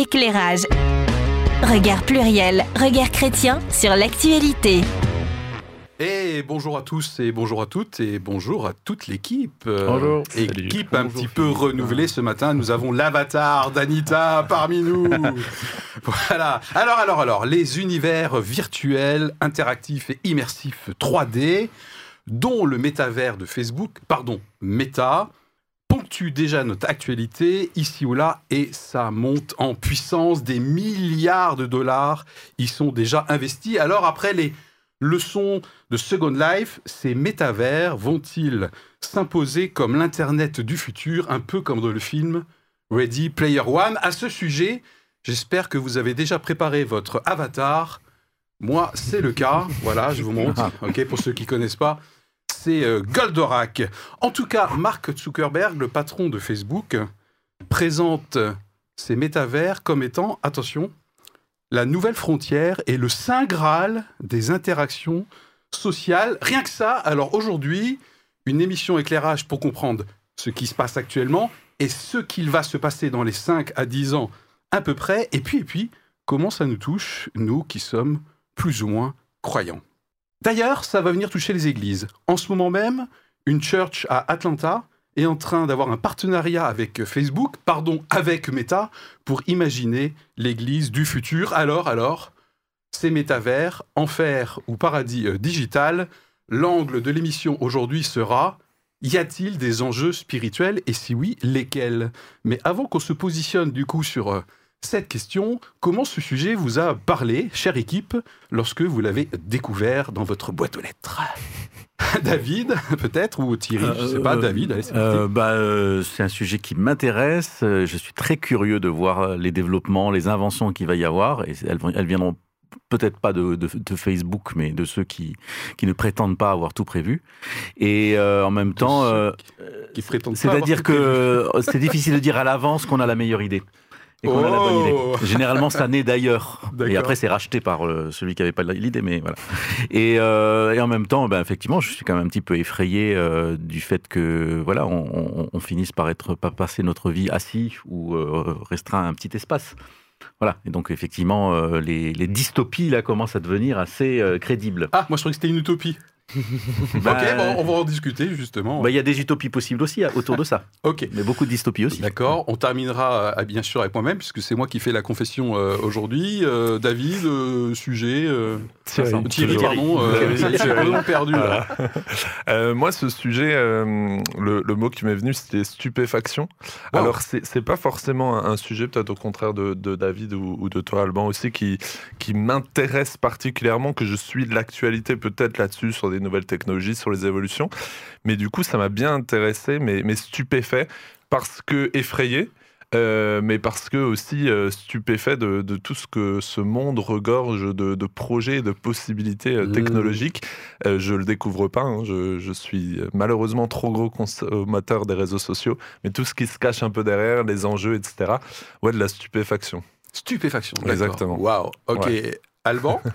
Éclairage. Regard pluriel, regard chrétien sur l'actualité. Et bonjour à tous et bonjour à toutes et bonjour à toute l'équipe. Euh, Bonjour. Équipe un Bonjour, petit peu Philippe. renouvelée ce matin. Nous avons l'avatar d'Anita parmi nous. voilà. Alors, alors, alors, les univers virtuels, interactifs et immersifs 3D, dont le métavers de Facebook, pardon, Meta, ponctue déjà notre actualité ici ou là et ça monte en puissance. Des milliards de dollars y sont déjà investis. Alors, après les leçons de Second Life, ces métavers vont-ils s'imposer comme l'Internet du futur, un peu comme dans le film Ready Player One? À ce sujet, j'espère que vous avez déjà préparé votre avatar. Moi, c'est le cas. Voilà, je vous montre. Ok, pour ceux qui connaissent pas, c'est euh, Goldorak. En tout cas, Mark Zuckerberg, le patron de Facebook, présente ces métavers comme étant, attention, la nouvelle frontière et le saint graal des interactions sociales. Rien que ça, alors aujourd'hui, une émission éclairage pour comprendre ce qui se passe actuellement et ce qu'il va se passer dans les 5 à 10 ans à peu près. Et puis, et puis, comment ça nous touche, nous qui sommes plus ou moins croyants. D'ailleurs, ça va venir toucher les églises. En ce moment même, une church à Atlanta est en train d'avoir un partenariat avec Facebook, pardon, avec Meta, pour imaginer l'église du futur. Alors, alors, ces métavers, enfer ou paradis euh, digital, l'angle de l'émission aujourd'hui sera y a-t-il des enjeux spirituels? Et si oui, lesquels? Mais avant qu'on se positionne du coup sur euh, cette question, comment ce sujet vous a parlé, chère équipe, lorsque vous l'avez découvert dans votre boîte aux lettres? David, peut-être, ou Thierry, je ne sais pas, Euh, David, allez, c'est Euh, bah, euh, c'est un sujet qui m'intéresse. Euh, Je suis très curieux de voir euh, les développements, les inventions qu'il va y avoir. Et elles, viendront peut-être pas de, de- de Facebook, mais de ceux qui, qui ne prétendent pas avoir tout prévu. Et euh, en même temps, euh, qui c'est-à-dire que c'est difficile de dire à l'avance qu'on a la meilleure idée. Et qu'on a la bonne Oh idée. Généralement, ça naît d'ailleurs. Et après, c'est racheté par euh, celui qui n'avait pas l'idée, mais voilà. Et, euh, et en même temps, ben, effectivement, je suis quand même un petit peu effrayé euh, du fait que voilà, on, on- on finisse par être pas passer notre vie assis ou restreint à un petit espace. Voilà. Et donc, effectivement, les, les dystopies là commencent à devenir assez crédibles. Ah, moi je croyais que c'était une utopie. Ben, Ok, bon, on va en discuter justement. ben, Il y a des utopies possibles aussi hein, autour de ça, ok. mais beaucoup de dystopies aussi. D'accord, on terminera euh, bien sûr avec moi-même, puisque c'est moi qui fais la confession euh, aujourd'hui. Euh, David, euh, sujet. euh, Thierry. Pardon. euh, Thierry, Thierry. vraiment perdu là. Euh, moi, ce sujet, euh, le, le mot qui m'est venu, c'était stupéfaction. Wow. Alors, c'est pas forcément un, un sujet, peut-être au contraire de, de David ou, ou de toi, Alban, aussi, qui, qui m'intéresse particulièrement, que je suis de l'actualité peut-être là-dessus, sur des nouvelles technologies, sur les évolutions. Mais du coup, ça m'a bien intéressé, mais, mais stupéfait, parce que effrayé. euh, mais parce que aussi euh, stupéfait de, de tout ce que ce monde regorge de, de projets, de possibilités euh, Mm. technologiques. Je le découvre pas, hein, je, je suis malheureusement trop gros consommateur des réseaux sociaux, mais tout ce qui se cache un peu derrière, les enjeux, etc. Ouais, de la stupéfaction. Stupéfaction. Exactement. Waouh. Ok. Alban.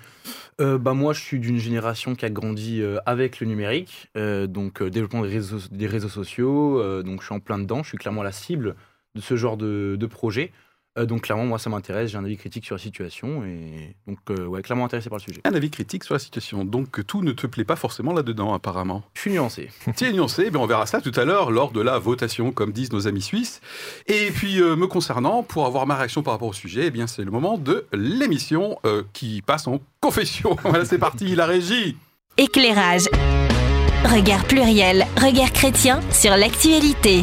Euh, bah moi, je suis d'une génération qui a grandi euh, avec le numérique, euh, donc développement des réseaux, sociaux. donc je suis en plein dedans. Je suis clairement la cible de ce genre de projet. Euh, donc clairement, moi, ça m'intéresse. J'ai un avis critique sur la situation et donc euh, ouais, clairement intéressé par le sujet. Un avis critique sur la situation. Donc tout ne te plaît pas forcément là-dedans, apparemment. Je suis nuancé. Tiens, nuancé, ben on verra ça tout à l'heure lors de la votation, comme disent nos amis suisses. Et puis, euh, me concernant, pour avoir ma réaction par rapport au sujet, eh bien, c'est le moment de l'émission euh, qui passe en confession. voilà, c'est parti, la régie. Éclairage. Regard pluriel, regard chrétien sur l'actualité.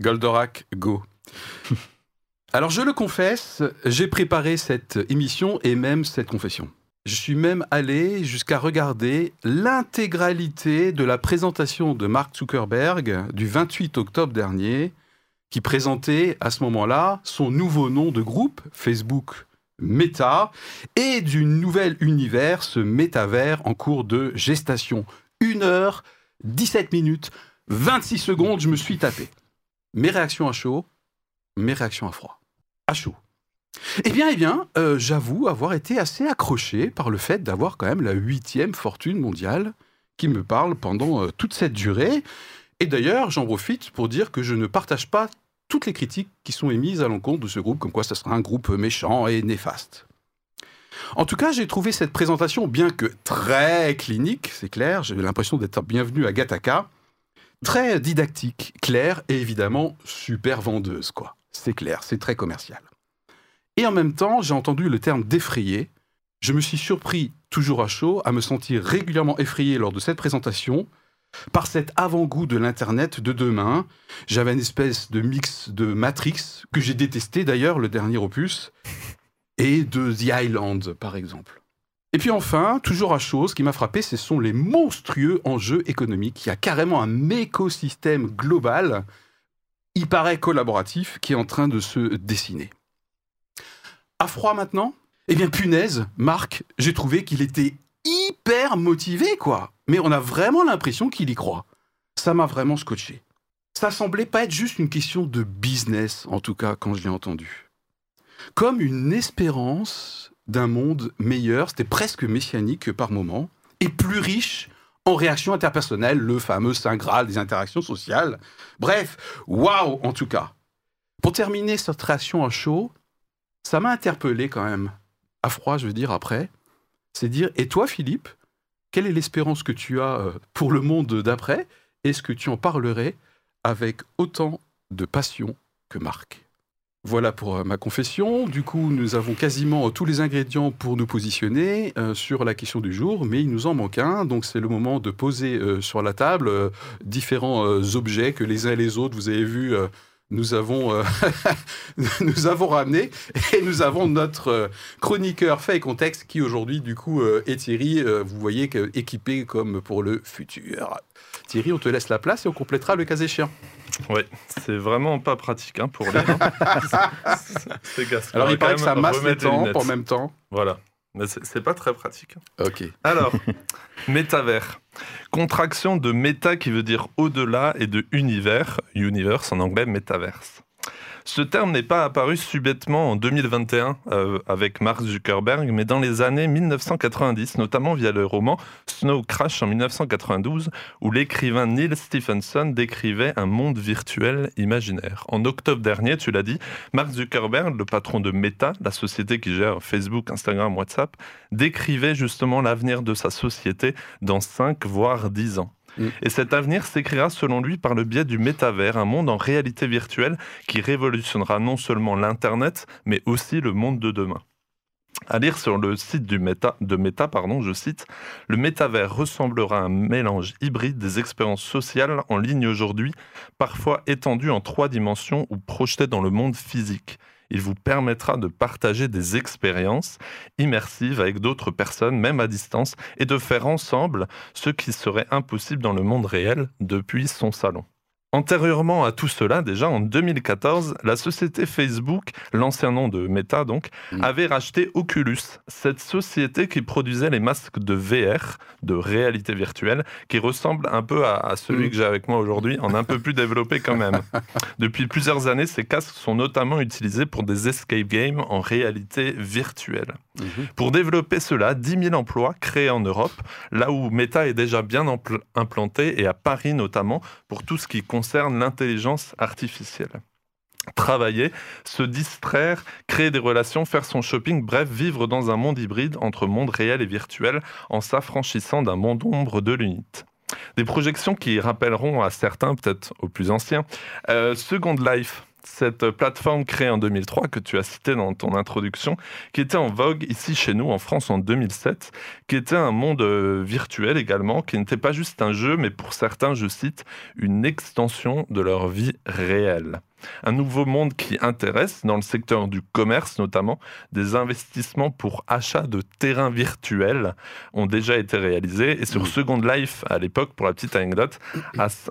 Goldorak, go. Alors, je le confesse, j'ai préparé cette émission et même cette confession. Je suis même allé jusqu'à regarder l'intégralité de la présentation de Mark Zuckerberg du 28 octobre dernier, qui présentait à ce moment-là son nouveau nom de groupe, Facebook Meta, et du nouvel univers, ce métavers en cours de gestation. Une heure, 17 minutes, 26 secondes, je me suis tapé. Mes réactions à chaud, mes réactions à froid. À chaud. Eh bien, eh bien, euh, j'avoue avoir été assez accroché par le fait d'avoir quand même la huitième fortune mondiale qui me parle pendant euh, toute cette durée. Et d'ailleurs, j'en profite pour dire que je ne partage pas toutes les critiques qui sont émises à l'encontre de ce groupe, comme quoi ça sera un groupe méchant et néfaste. En tout cas, j'ai trouvé cette présentation, bien que très clinique, c'est clair, j'ai l'impression d'être bienvenu à Gataka, très didactique, claire et évidemment super vendeuse, quoi. C'est clair, c'est très commercial. Et en même temps, j'ai entendu le terme d'effrayé. Je me suis surpris, toujours à chaud, à me sentir régulièrement effrayé lors de cette présentation par cet avant-goût de l'Internet de demain. J'avais une espèce de mix de Matrix, que j'ai détesté d'ailleurs, le dernier opus, et de The Island, par exemple. Et puis enfin, toujours à chose, ce qui m'a frappé, ce sont les monstrueux enjeux économiques. Il y a carrément un écosystème global, il paraît collaboratif, qui est en train de se dessiner. À froid maintenant? Eh bien, punaise, Marc, j'ai trouvé qu'il était hyper motivé, quoi. Mais on a vraiment l'impression qu'il y croit. Ça m'a vraiment scotché. Ça semblait pas être juste une question de business, en tout cas, quand je l'ai entendu. Comme une espérance d'un monde meilleur, c'était presque messianique par moment, et plus riche en réactions interpersonnelles, le fameux Saint Graal des interactions sociales. Bref, waouh en tout cas. Pour terminer cette réaction à chaud, ça m'a interpellé quand même, à froid je veux dire après, c'est dire, et toi Philippe, quelle est l'espérance que tu as euh, pour le monde d'après? Est-ce que tu en parlerais avec autant de passion que Marc? Voilà pour euh, ma confession. Du coup, nous avons quasiment tous les ingrédients pour nous positionner euh, sur la question du jour, mais il nous en manque un. Donc, c'est le moment de poser sur la table différents objets que les uns et les autres, vous avez vu, nous avons, euh, nous avons ramené et nous avons notre euh, chroniqueur fait et contexte qui aujourd'hui du coup euh, est Thierry, vous voyez, équipé comme pour le futur. Thierry, on te laisse la place et on complétera le cas échéant. Oui, c'est vraiment pas pratique hein, pour les. Alors il paraît que ça masse les temps en même temps. Voilà. Mais c'est pas très pratique. Ok. Alors, métavers. Contraction de méta qui veut dire au-delà et de univers, universe en anglais, metaverse. Ce terme n'est pas apparu subitement en 2021 euh, avec Mark Zuckerberg, mais dans les années 1990, notamment via le roman Snow Crash en 1992, où l'écrivain Neil Stephenson décrivait un monde virtuel imaginaire. En octobre dernier, tu l'as dit, Mark Zuckerberg, le patron de Meta, la société qui gère Facebook, Instagram, WhatsApp, décrivait justement l'avenir de sa société dans 5 voire 10 ans. Mm. Et cet avenir s'écrira selon lui par le biais du métavers, un monde en réalité virtuelle qui révolutionnera non seulement l'Internet, mais aussi le monde de demain. À lire sur le site de Meta, je cite, le métavers ressemblera à un mélange hybride des expériences sociales en ligne aujourd'hui, parfois étendues en trois dimensions ou projetées dans le monde physique. Il vous permettra de partager des expériences immersives avec d'autres personnes, même à distance, et de faire ensemble ce qui serait impossible dans le monde réel depuis son salon. Antérieurement à tout cela, déjà en 2014, la société Facebook, l'ancien nom de Meta donc, mm. avait racheté Oculus, cette société qui produisait les masques de VR, de réalité virtuelle, qui ressemble un peu à, celui mm. que j'ai avec moi aujourd'hui, en un peu plus développé quand même. Depuis plusieurs années, ces casques sont notamment utilisés pour des escape games en réalité virtuelle. Mm-hmm. Pour développer cela, 10 000 emplois créés en Europe, là où Meta est déjà bien implanté, et à Paris notamment, pour tout ce qui concerne concerne l'intelligence artificielle. Travailler, se distraire, créer des relations, faire son shopping, bref, vivre dans un monde hybride entre monde réel et virtuel en s'affranchissant d'un monde ombre de l'unité. Des projections qui rappelleront à certains, peut-être aux plus anciens, euh, Second Life, cette plateforme créée en 2003 que tu as citée dans ton introduction, qui était en vogue ici chez nous en France en 2007, qui était un monde euh, virtuel également, qui n'était pas juste un jeu, mais pour certains, je cite, une extension de leur vie réelle. Un nouveau monde qui intéresse, dans le secteur du commerce notamment, des investissements pour achat de terrains virtuels ont déjà été réalisés. Et sur Second Life, à l'époque, pour la petite anecdote,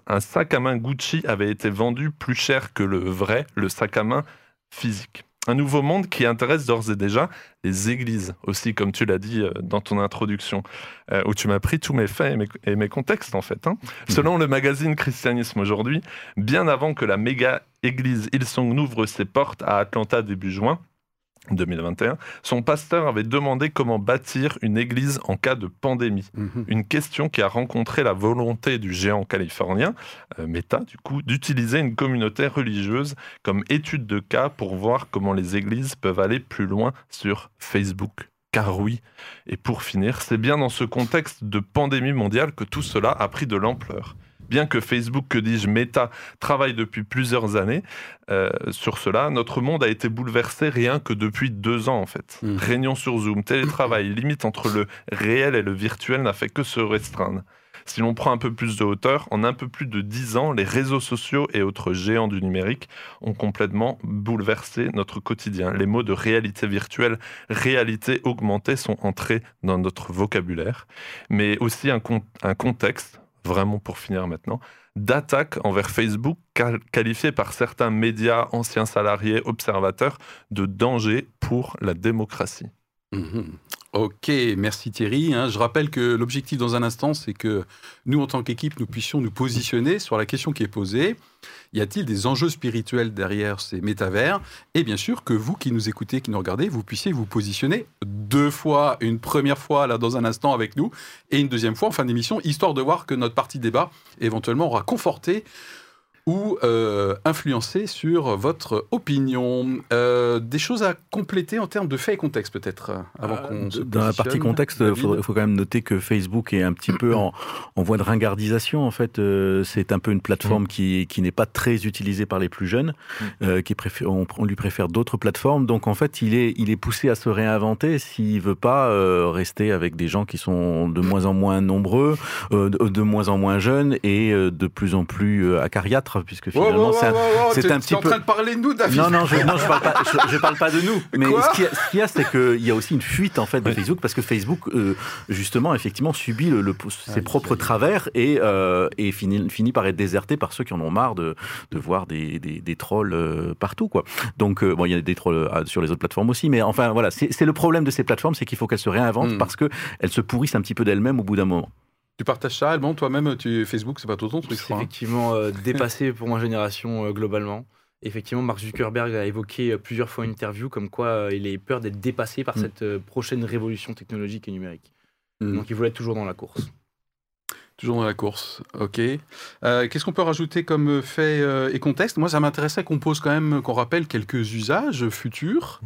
un sac à main Gucci avait été vendu plus cher que le vrai, le sac à main physique un nouveau monde qui intéresse d'ores et déjà les églises aussi, comme tu l'as dit euh, dans ton introduction, euh, où tu m'as pris tous mes faits et mes, contextes en fait. Hein. Hmm. Selon le magazine Christianisme aujourd'hui, bien avant que la méga église Hillsong n'ouvre ses portes à Atlanta début juin, 2021, son pasteur avait demandé comment bâtir une église en cas de pandémie. Mhm. Une question qui a rencontré la volonté du géant californien, euh, Meta, du coup, d'utiliser une communauté religieuse comme étude de cas pour voir comment les églises peuvent aller plus loin sur Facebook. Car oui, et pour finir, c'est bien dans ce contexte de pandémie mondiale que tout cela a pris de l'ampleur. Bien que Facebook, que dis-je, Meta, travaille depuis plusieurs années euh, sur cela, notre monde a été bouleversé rien que depuis deux ans en fait. Mhm. Réunion sur Zoom, télétravail, limite entre le réel et le virtuel n'a fait que se restreindre. Si l'on prend un peu plus de hauteur, en un peu plus de dix ans, les réseaux sociaux et autres géants du numérique ont complètement bouleversé notre quotidien. Les mots de réalité virtuelle, réalité augmentée sont entrés dans notre vocabulaire, mais aussi un, con- un contexte, vraiment pour finir maintenant, d'attaque envers Facebook qual- qualifié par certains médias, anciens salariés, observateurs, de danger pour la démocratie. Mhm. Ok, merci Thierry. hein. Je rappelle que l'objectif dans un instant, c'est que nous, en tant qu'équipe, nous puissions nous positionner sur la question qui est posée. Y a-t-il des enjeux spirituels derrière ces métavers? Et bien sûr que vous qui nous écoutez, qui nous regardez, vous puissiez vous positionner deux fois, une première fois là dans un instant avec nous, et une deuxième fois en fin d'émission, histoire de voir que notre partie débat éventuellement aura conforté ou euh, influencé sur votre opinion. Euh, des choses à compléter en termes de faits et contexte peut-être euh, avant Euh, qu'on se Dans la partie contexte, il faut, faut quand même noter que Facebook est un petit peu en, en voie de ringardisation. En fait, Euh, c'est un peu une plateforme qui, qui n'est pas très utilisée par les plus jeunes, euh, qui préfère, on, on lui préfère d'autres plateformes. Donc en fait, il est, il est poussé à se réinventer s'il veut pas euh, rester avec des gens qui sont de moins en moins nombreux, euh, de, de moins en moins jeunes et euh, de plus en plus euh, puisque finalement c'est un, c'est petit en peu- train de parler de nous, David. non, non, je, non, je parle pas, je, je parle pas de nous. Mais Quoi ce qu'il y a, ce qu'il y a, c'est qu'il y a aussi une fuite en fait de Facebook parce que Facebook, euh, justement, effectivement, subit le, le- ses propres travers et, euh, et finit, finit par être déserté par ceux qui en ont marre de, de voir des, des, des trolls euh, partout, quoi. Donc, euh, bon, il y a des trolls sur les autres plateformes aussi, mais enfin, voilà, c'est le problème de ces plateformes, c'est qu'il faut qu'elles se réinventent Mm. parce que elles se pourrissent un petit peu d'elles-mêmes au bout d'un moment. Tu partages ça, Alban Toi-même, tu Facebook, c'est pas tout ton truc, je C'est crois. hein. effectivement euh, dépassé pour ma génération euh, globalement. Effectivement, Mark Zuckerberg a évoqué euh, plusieurs fois en interview comme quoi euh, il a peur d'être dépassé par Mm. cette euh, prochaine révolution technologique et numérique. Mm. Donc il voulait être toujours dans la course. Toujours dans la course, ok. Euh, Qu'est-ce qu'on peut rajouter comme fait euh, et contexte? Moi, ça m'intéressait qu'on pose quand même, qu'on rappelle quelques usages futurs,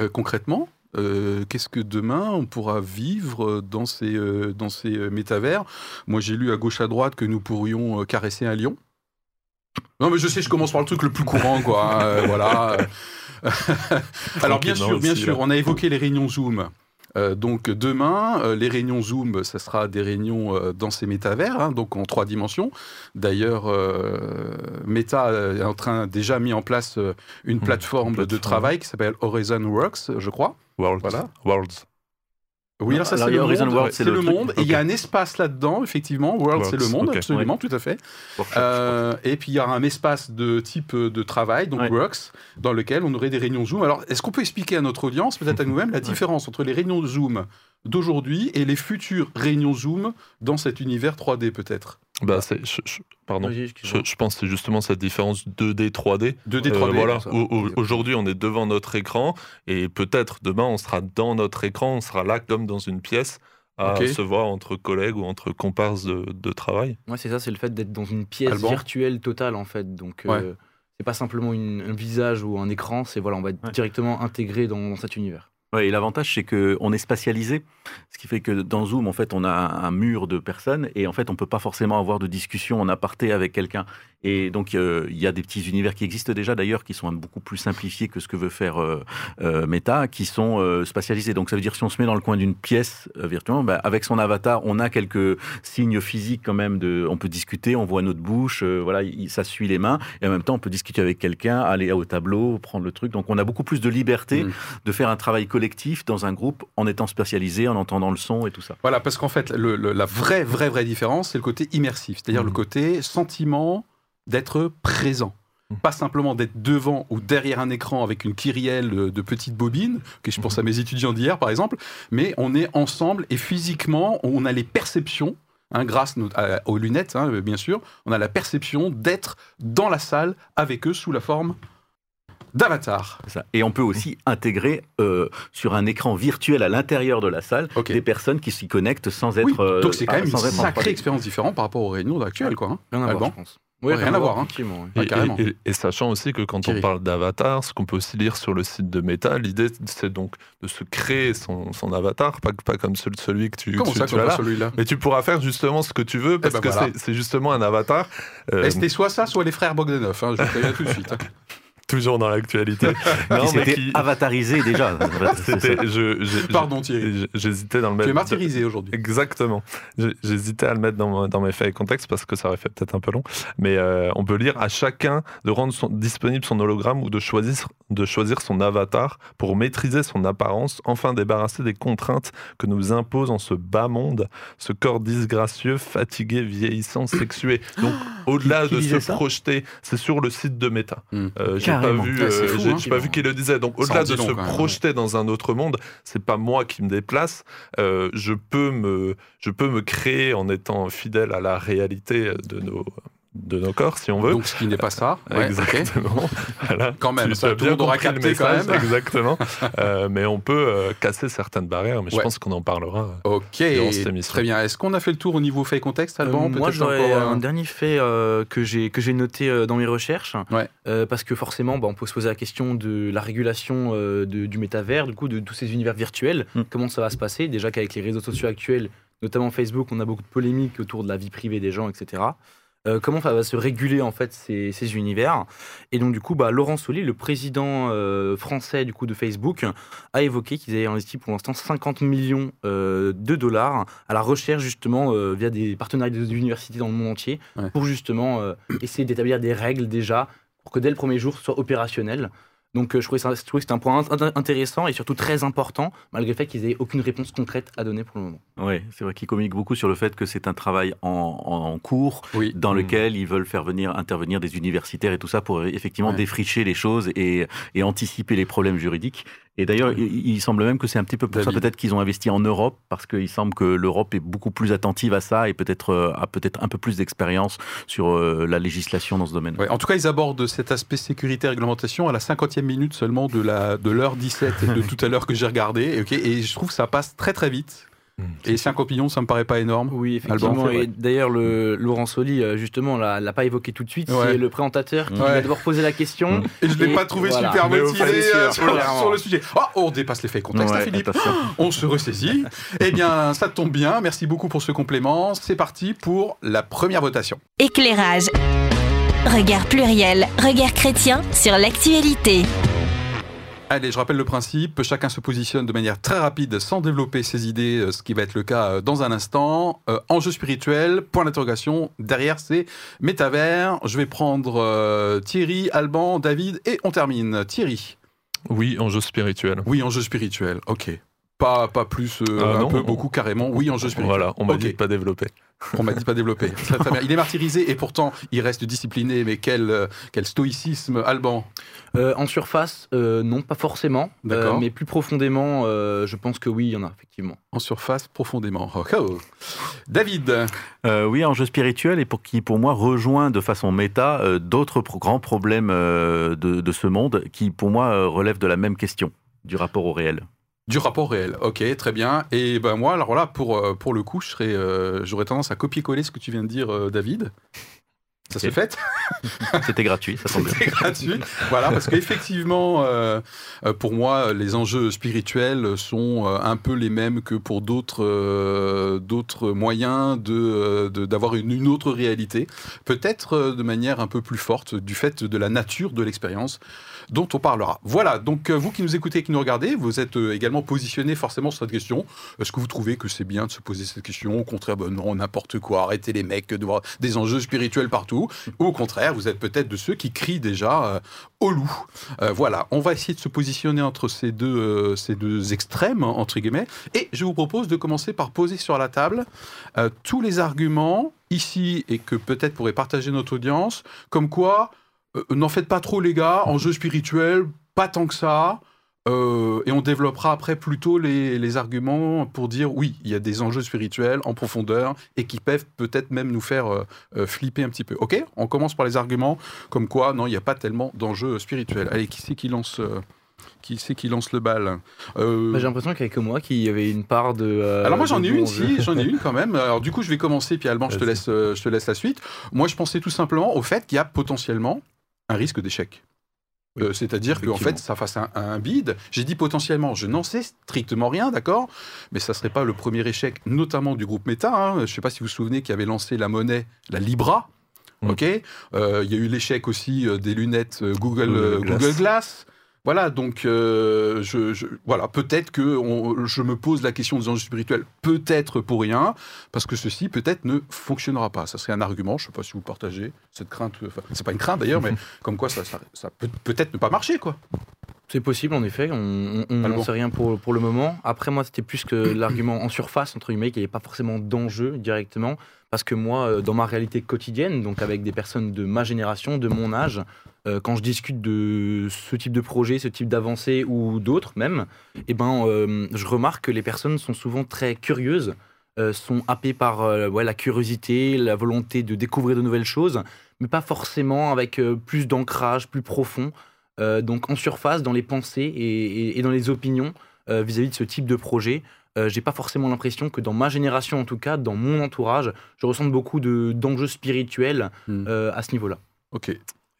euh, concrètement. Euh, Qu'est-ce que demain on pourra vivre dans ces, euh, dans ces euh, métavers? Moi, j'ai lu à gauche à droite que nous pourrions caresser un lion. Non, mais je sais, je commence par le truc le plus courant, quoi. hein, voilà. Alors, bien sûr, bien sûr, on a évoqué les réunions Zoom. Euh, donc demain, euh, les réunions Zoom, ça sera des réunions euh, dans ces métavers, hein, donc en trois dimensions. D'ailleurs, Meta est en train déjà mis en place une Mmh, plateforme de travail qui s'appelle Horizon Works, je crois. Worlds. Voilà. Worlds. Oui, Non, ça c'est le Horizon monde. World, c'est le, monde. Et il y a un espace là-dedans, effectivement. World, c'est le monde, absolument, tout à fait. Euh, et puis il y aura un espace de type de travail, donc Ouais. Works, dans lequel on aurait des réunions Zoom. Alors, est-ce qu'on peut expliquer à notre audience, peut-être à nous-mêmes, la différence entre les réunions Zoom d'aujourd'hui et les futures réunions Zoom dans cet univers 3D, peut-être? Bah, c'est, je- je- pardon. Je, pense que c'est justement cette différence 2D, 3D. 2D, Euh, 3D. voilà. ça. Au- au- Aujourd'hui, on est devant notre écran et peut-être demain, on sera dans notre écran, on sera là comme dans une pièce à se voir entre collègues ou entre comparses de, de travail. Ouais, c'est ça, c'est le fait d'être dans une pièce Alban virtuelle totale en fait. Donc euh, Ouais. c'est pas simplement une- un visage ou un écran, c'est voilà, on va être Ouais. directement intégré dans, dans cet univers. Et l'avantage, c'est qu'on est spatialisé, ce qui fait que dans Zoom, en fait, on a un, mur de personnes et en fait, on peut pas forcément avoir de discussion en aparté avec quelqu'un. Et donc, euh, il y a des petits univers qui existent déjà d'ailleurs, qui sont beaucoup plus simplifiés que ce que veut faire euh, euh, Meta, qui sont euh, spatialisés. Donc, ça veut dire que si on se met dans le coin d'une pièce euh, virtuelle, bah, avec son avatar, on a quelques signes physiques quand même. De, on peut discuter, on voit notre bouche, euh, voilà, il- ça suit les mains, et en même temps, on peut discuter avec quelqu'un, aller au tableau, prendre le truc. Donc, on a beaucoup plus de liberté Mm. de faire un travail collectif dans un groupe en étant spatialisé, en entendant le son et tout ça. Voilà, parce qu'en fait, le- le- la vraie, vraie, vraie différence, c'est le côté immersif, c'est-à-dire Mhm. le côté sentiment d'être présent. Mhm. Pas simplement d'être devant ou derrière un écran avec une kyrielle de, de petites bobines, que je pense à mes étudiants d'hier par exemple, mais on est ensemble et physiquement, on a les perceptions, hein, grâce à- aux lunettes, hein, bien sûr, on a la perception d'être dans la salle avec eux sous la forme d'avatar. Et on peut aussi intégrer euh, sur un écran virtuel à l'intérieur de la salle des personnes qui s'y connectent sans Oui, être. euh, donc c'est quand même une sacrée 3D. expérience différente par rapport aux réunions actuelles, quoi. hein. Rien à Alban voir, je pense. Oui, rien à voir, hein. oui. Ah, Et, carrément. et- et- et sachant aussi que quand Thierry. on parle d'avatar, ce qu'on peut aussi lire sur le site de Meta, l'idée c'est donc de se créer son, son avatar, pas, pas comme celui, que tu, Comment tu- ça, tu comme as là. celui-là Mais tu pourras faire justement ce que tu veux parce ben que voilà. c'est- c'est justement un avatar. euh, Eh, C'était soit ça, soit les frères Bogdanov, hein, je vous préviens tout de suite. hein. toujours dans l'actualité. Qui non, mais qui. avatarisé déjà. C'était- je- j'ai- Pardon Thierry. J'hésitais dans le Tu es mettre. martyrisé aujourd'hui. Exactement. J'hésitais à le mettre dans, dans mes faits et contextes parce que ça aurait fait peut-être un peu long. Mais euh, on peut lire à chacun de rendre son- disponible son hologramme ou de choisir, de choisir son avatar pour maîtriser son apparence, enfin débarrasser des contraintes que nous impose en ce bas monde, ce corps disgracieux, fatigué, vieillissant, sexué. Donc au-delà de se projeter, c'est sur le site de Meta. Hmm. Euh, j'ai pas vu, Ouais, c'est euh, fou, hein. j'ai pas vu qui le disait. Donc au-delà de long, se même, projeter dans un autre monde, c'est pas moi qui me déplace. Euh, je peux me, je peux me créer en étant fidèle à la réalité de nos, de nos corps, si on veut. Donc ce qui n'est pas ça. Ouais, ok. Exactement. Voilà. Quand même, Tu- ça, tu as tout le monde aura compris le capté quand message, même. Exactement. Euh, mais on peut euh, casser certaines barrières, mais je pense qu'on en parlera. Ok, cette émission. très bien. Est-ce qu'on a fait le tour au niveau fait et contexte, Alban Euh, moi, j'aurais encore, euh, un dernier fait euh, que j'ai que j'ai noté euh, dans mes recherches, Ouais. Euh, parce que forcément, bah, on peut se poser la question de la régulation euh, de- du métavers, du coup, de tous ces univers virtuels. Mm. Comment ça va se passer? Déjà qu'avec les réseaux sociaux actuels, notamment Facebook, on a beaucoup de polémiques autour de la vie privée des gens, etc. Euh, comment ça va se réguler en fait ces, ces univers? Et donc du coup, bah, Laurent Soli, le président euh, français du coup de Facebook, a évoqué qu'ils avaient investi pour l'instant 50 millions euh, de dollars à la recherche justement euh, via des partenariats des universités dans le monde entier Ouais. pour justement essayer d'établir des règles déjà pour que dès le premier jour soit opérationnel. Donc euh, je trouvais, ça, je trouvais que c'était un point int- intéressant et surtout très important malgré le fait qu'ils aient aucune réponse concrète à donner pour le moment. Oui, c'est vrai qu'ils communiquent beaucoup sur le fait que c'est un travail en, en cours Oui. dans Mm. lequel ils veulent faire venir intervenir des universitaires et tout ça pour euh, effectivement Ouais. défricher les choses et, et anticiper les problèmes juridiques. Et d'ailleurs, il, il semble même que c'est un petit peu pour ça peut-être qu'ils ont investi en Europe parce qu'il semble que l'Europe est beaucoup plus attentive à ça et peut-être euh, a peut-être un peu plus d'expérience sur euh, la législation dans ce domaine. Ouais, en tout cas, ils abordent cet aspect sécurité et réglementation à la 50e minute seulement de la de l'heure 17 de tout à l'heure que j'ai regardé. Et je trouve que ça passe très très vite. Mm. Et 50 millions, ça me paraît pas énorme. Oui, effectivement. et d'ailleurs, le Laurent Soli, euh, justement, l'a, l'a pas évoqué tout de suite. Ouais. C'est le présentateur qui Ouais. va devoir poser la question. Mm. Et je l'ai Et pas trouvé voilà. super motivé euh, sur, le sujet. Oh, on dépasse l'effet contexte, hein, Ouais, Philippe. On se ressaisit. eh bien, ça tombe bien. Merci beaucoup pour ce complément. C'est parti pour la première votation. Éclairage. Regard pluriel, regard chrétien sur l'actualité. Allez, je rappelle le principe. Chacun se positionne de manière très rapide sans développer ses idées, euh, ce qui va être le cas euh, dans un instant. Euh, enjeu spirituel, point d'interrogation. Derrière, c'est métavers. Je vais prendre euh, Thierry, Alban, David et on termine. Thierry. Oui, enjeu spirituel. Oui, enjeu spirituel. Ok. Pas, pas plus, euh, Ah un non, peu, on- beaucoup, carrément. Oui, enjeu spirituel. Voilà, on m'a dit de pas développer. On m'a dit pas développé. Très, très bien. Il est martyrisé et pourtant, il reste discipliné. Mais quel, euh, quel stoïcisme, Alban. Euh, en surface, euh, non, pas forcément. D'accord. Euh, mais plus profondément, euh, je pense que oui, il y en a, effectivement. En surface, profondément. Oh, oh. David. Euh, oui, enjeu spirituel et pour qui, pour moi, rejoint de façon méta euh, d'autres pro- grands problèmes euh, de, de ce monde qui, pour moi, euh, relèvent de la même question du rapport au réel. Du rapport réel, ok, très bien. Et ben moi, alors là, pour, euh, pour le coup, euh, j'aurais tendance à copier-coller ce que tu viens de dire, euh, David. Ça Ok. se fait? C'était gratuit, ça tombe bien. Gratuit. Voilà, parce qu'effectivement, euh, pour moi, les enjeux spirituels sont un peu les mêmes que pour d'autres euh, d'autres moyens de euh, de- d'avoir une, une autre réalité, peut-être de manière un peu plus forte du fait de la nature de l'expérience dont on parlera. Voilà, donc euh, vous qui nous écoutez, qui nous regardez, vous êtes euh, également positionné forcément sur cette question. Est-ce que vous trouvez que c'est bien de se poser cette question? Au contraire, ben non, n'importe quoi, arrêtez les mecs de voir des enjeux spirituels partout. Ou au contraire, vous êtes peut-être de ceux qui crient déjà euh, au loup. Voilà, on va essayer de se positionner entre ces deux, ces deux extrêmes, entre guillemets. Et je vous propose de commencer par poser sur la table tous les arguments ici et que peut-être pourrait partager notre audience, comme quoi, euh, n'en faites pas trop les gars, enjeu spirituel, pas tant que ça. Euh, et on développera après plutôt les, les arguments pour dire oui, il y a des enjeux spirituels en profondeur et qui peuvent peut-être même nous faire euh, euh, flipper un petit peu. Ok On commence par les arguments comme quoi, non, il n'y a pas tellement d'enjeux spirituels. Allez, qui c'est qui lance euh, qui c'est qui lance le bal? Euh, Bah, J'ai l'impression qu'il n'y avait que moi qui avait une part de. euh, alors moi j'en ai une, jeu. si, j'en ai une quand même. Alors du coup je vais commencer, puis Alban je te laisse, euh, je te laisse la suite. Moi je pensais tout simplement au fait qu'il y a potentiellement un risque d'échec. Euh, C'est-à-dire qu'en fait, ça fasse un, un bid. J'ai dit potentiellement, je n'en sais strictement rien, d'accord Mais ça serait pas le premier échec, notamment du groupe Meta. hein. Je ne sais pas si vous vous souvenez qui avait lancé la monnaie, la Libra. Mm. Ok Euh, Il y a eu l'échec aussi euh, des lunettes Google, Google Glass. Google Glass. Voilà, donc euh, je, je- voilà, peut-être que on- je me pose la question des enjeux spirituels, peut-être pour rien, parce que ceci peut-être ne fonctionnera pas. Ça serait un argument. Je ne sais pas si vous partagez cette crainte. Enfin, c'est pas une crainte d'ailleurs, mais comme quoi ça, ça, ça peut peut-être ne pas marcher, quoi. C'est possible, en effet. On Alban. n'en sait rien pour, pour le moment. Après, moi, c'était plus que l'argument en surface, entre guillemets, qu'il n'y avait pas forcément d'enjeu directement. Parce que moi, euh, dans ma réalité quotidienne, donc avec des personnes de ma génération, de mon âge, euh, quand je discute de ce type de projet, ce type d'avancée ou d'autres même, eh ben, euh, je remarque que les personnes sont souvent très curieuses, euh, sont happées par ouais, la curiosité, la volonté de découvrir de nouvelles choses, mais pas forcément avec plus d'ancrage, plus profond. Donc en surface, dans les pensées et, et- et dans les opinions vis-à-vis de ce type de projet. Euh, j'ai pas forcément l'impression que dans ma génération, en tout cas, dans mon entourage, je ressens beaucoup de- d'enjeux spirituels Hmm. euh, à ce niveau-là. Ok.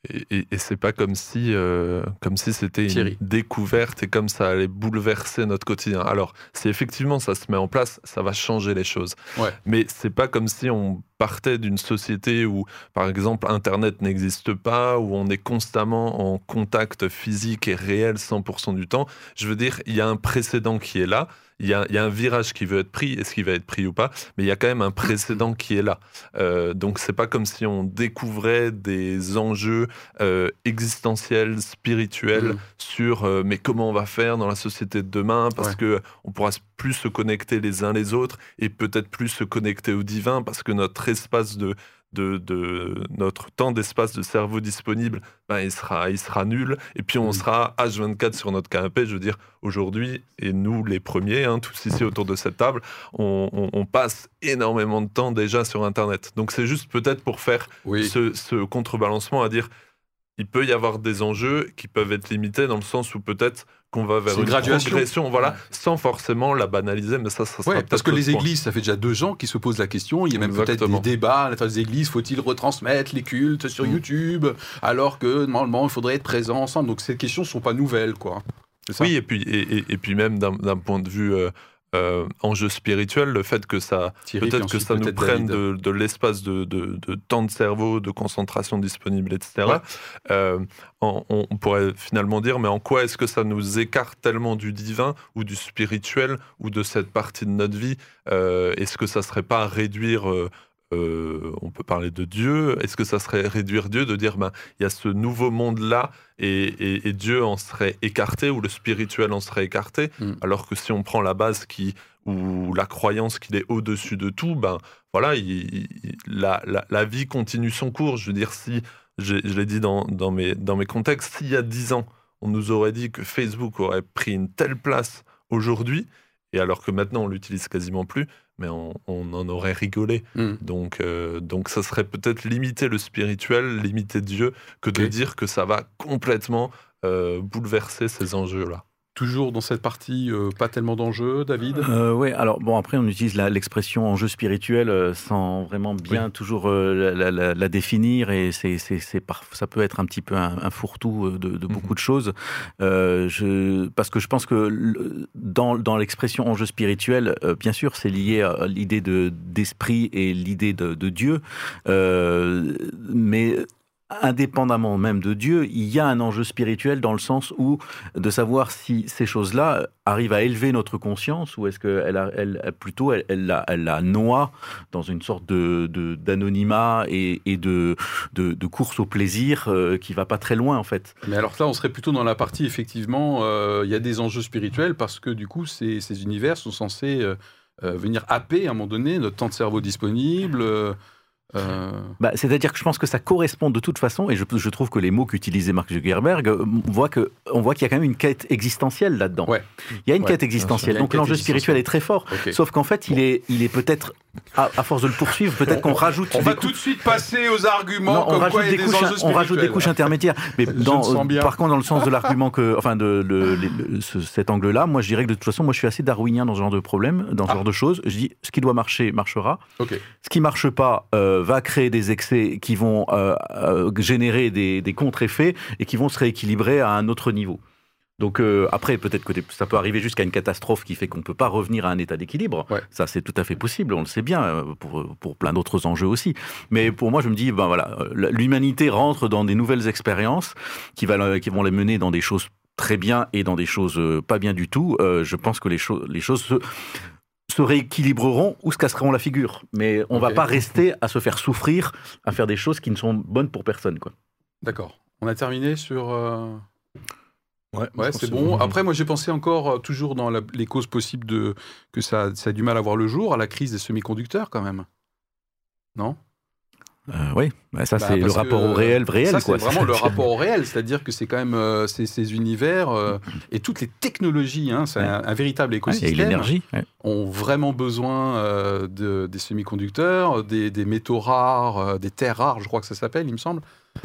Et, et- et c'est pas comme si, euh, comme si c'était une découverte et comme ça allait bouleverser notre quotidien. Alors, si effectivement ça se met en place, ça va changer les choses. Ouais. Mais c'est pas comme si on partait d'une société où, par exemple, Internet n'existe pas, où on est constamment en contact physique et réel 100% du temps. Je veux dire, il y a un précédent qui est là. Il y, a, il y a un virage qui veut être pris, est-ce qu'il va être pris ou pas Mais il y a quand même un précédent qui est là. Euh, donc c'est pas comme si on découvrait des enjeux euh, existentiels, spirituels Mm. sur euh, mais comment on va faire dans la société de demain parce Ouais. que on pourra plus se connecter les uns les autres et peut-être plus se connecter au divin parce que notre espace de de, de notre temps d'espace de cerveau disponible, ben, il, sera, il sera nul. Et puis on Mm. sera H24 sur notre canapé. Je veux dire, aujourd'hui, et nous les premiers, hein, tous ici autour de cette table, on, on- on passe énormément de temps déjà sur Internet. Donc c'est juste peut-être pour faire Oui. ce, ce contrebalancement à dire il peut y avoir des enjeux qui peuvent être limités dans le sens où peut-être qu'on va vers une une, graduation. progression, voilà, sans forcément la banaliser, mais ça, ça sera Ouais, parce que les églises, ça fait déjà deux ans qu'ils se posent la question. Il y a même peut-être des débats à l'intérieur des églises. Faut-il retransmettre les cultes sur Mm. YouTube alors que normalement il faudrait être présent ensemble Donc ces questions ne sont pas nouvelles, quoi. Oui, et puis, et, et- et puis même d'un d'un point de vue euh, euh, enjeu spirituel, le fait que ça, peut-être que ça nous prenne de, de l'espace de, de- de temps de cerveau, de concentration disponible, etc. Ouais. Euh, on pourrait finalement dire, mais en quoi est-ce que ça nous écarte tellement du divin ou du spirituel ou de cette partie de notre vie? Euh, Est-ce que ça serait pas réduire euh, on peut parler de Dieu. Est-ce que ça serait réduire Dieu de dire, ben, il y a ce nouveau monde-là et, et- et Dieu en serait écarté ou le spirituel en serait écarté? Mm. Alors que si on prend la base qui ou la croyance qu'il est au-dessus de tout, ben voilà, il- il- la, la- la vie continue son cours. Je veux dire, si je, je l'ai dit dans, dans mes, dans mes contextes, s'il y a dix ans, on nous aurait dit que Facebook aurait pris une telle place aujourd'hui, et alors que maintenant on l'utilise quasiment plus, mais on, on en aurait rigolé. Mm. Donc, euh, donc ça serait peut-être limiter le spirituel, limiter Dieu, que de dire que ça va complètement euh, bouleverser ces enjeux-là. Toujours dans cette partie, euh, pas tellement d'enjeux, David Euh, oui, alors bon, après on utilise l'expression enjeu spirituel euh, sans vraiment bien toujours la, la- la définir et c'est, ça peut être un petit peu un, un fourre-tout de, beaucoup de choses. Je, parce que je pense que le- dans, dans l'expression enjeu spirituel, bien sûr, c'est lié à l'idée de, d'esprit et l'idée de, de Dieu, mais indépendamment même de Dieu, il y a un enjeu spirituel dans le sens où de savoir si ces choses-là arrivent à élever notre conscience ou est-ce qu'elle elle, plutôt elle, la, noie dans une sorte de, d'anonymat et, de, de, de course au plaisir euh, qui va pas très loin en fait. Mais alors là, on serait plutôt dans la partie, effectivement, euh, il y a des enjeux spirituels parce que du coup, ces, univers sont censés euh, venir happer à un moment donné notre temps de cerveau disponible. Euh, Bah, C'est-à-dire que je pense que ça correspond de toute façon, et je, je trouve que les mots qu'utilisait Mark Zuckerberg, euh, on voit que- on voit qu'il y a quand même une quête existentielle là-dedans. Ouais. Il y a une Ouais, quête existentielle. Donc l'enjeu spirituel est très fort. Sauf qu'en fait, il est, il est peut-être, à, à force de le poursuivre, peut-être qu'on rajoute. On va couches- tout de suite passer aux arguments Non, on comme rajoute, quoi des couches, on rajoute des couches intermédiaires. Mais dans, par contre, dans le sens de l'argument que, enfin, de, le- les- le- ce- cet angle-là, moi, je dirais que de toute façon, moi, je suis assez darwinien dans ce genre de problème, dans ce Ah. genre de choses. Je dis, ce qui doit marcher, marchera. Ce qui marche pas euh, va créer des excès qui vont euh, euh, générer des, des contre-effets et qui vont se rééquilibrer à un autre niveau. Donc euh, après, peut-être que ça peut arriver jusqu'à une catastrophe qui fait qu'on ne peut pas revenir à un état d'équilibre. Ouais. Ça, c'est tout à fait possible, on le sait bien, euh, pour, pour plein d'autres enjeux aussi. Mais pour moi, je me dis, ben voilà, euh, l'humanité rentre dans des nouvelles expériences qui, va, qui vont les mener dans des choses très bien et dans des choses euh, pas bien du tout. Euh, je pense que les, choses les choses se, se rééquilibreront ou se casseront la figure. Mais on Ok. va pas rester à se faire souffrir, à faire des choses qui ne sont bonnes pour personne. Quoi. D'accord. On a terminé sur. euh, Ouais, Ouais, c'est bon. Après, moi, j'ai pensé encore, euh, toujours dans la- les causes possibles de que ça, ça a du mal à voir le jour, à la crise des semi-conducteurs, quand même. Non? Euh, oui, bah, ça Bah, c'est le rapport au euh, réel, réel. Ça, c'est vraiment le rapport au réel, c'est-à-dire que c'est quand même euh, ces, ces univers euh, et toutes les technologies, hein, c'est Ouais. un, un véritable Ouais, et écosystème. l'énergie. ouais. ont vraiment besoin euh, de, des semi-conducteurs, des, des métaux rares, euh, des terres rares, je crois que ça s'appelle, il me semble.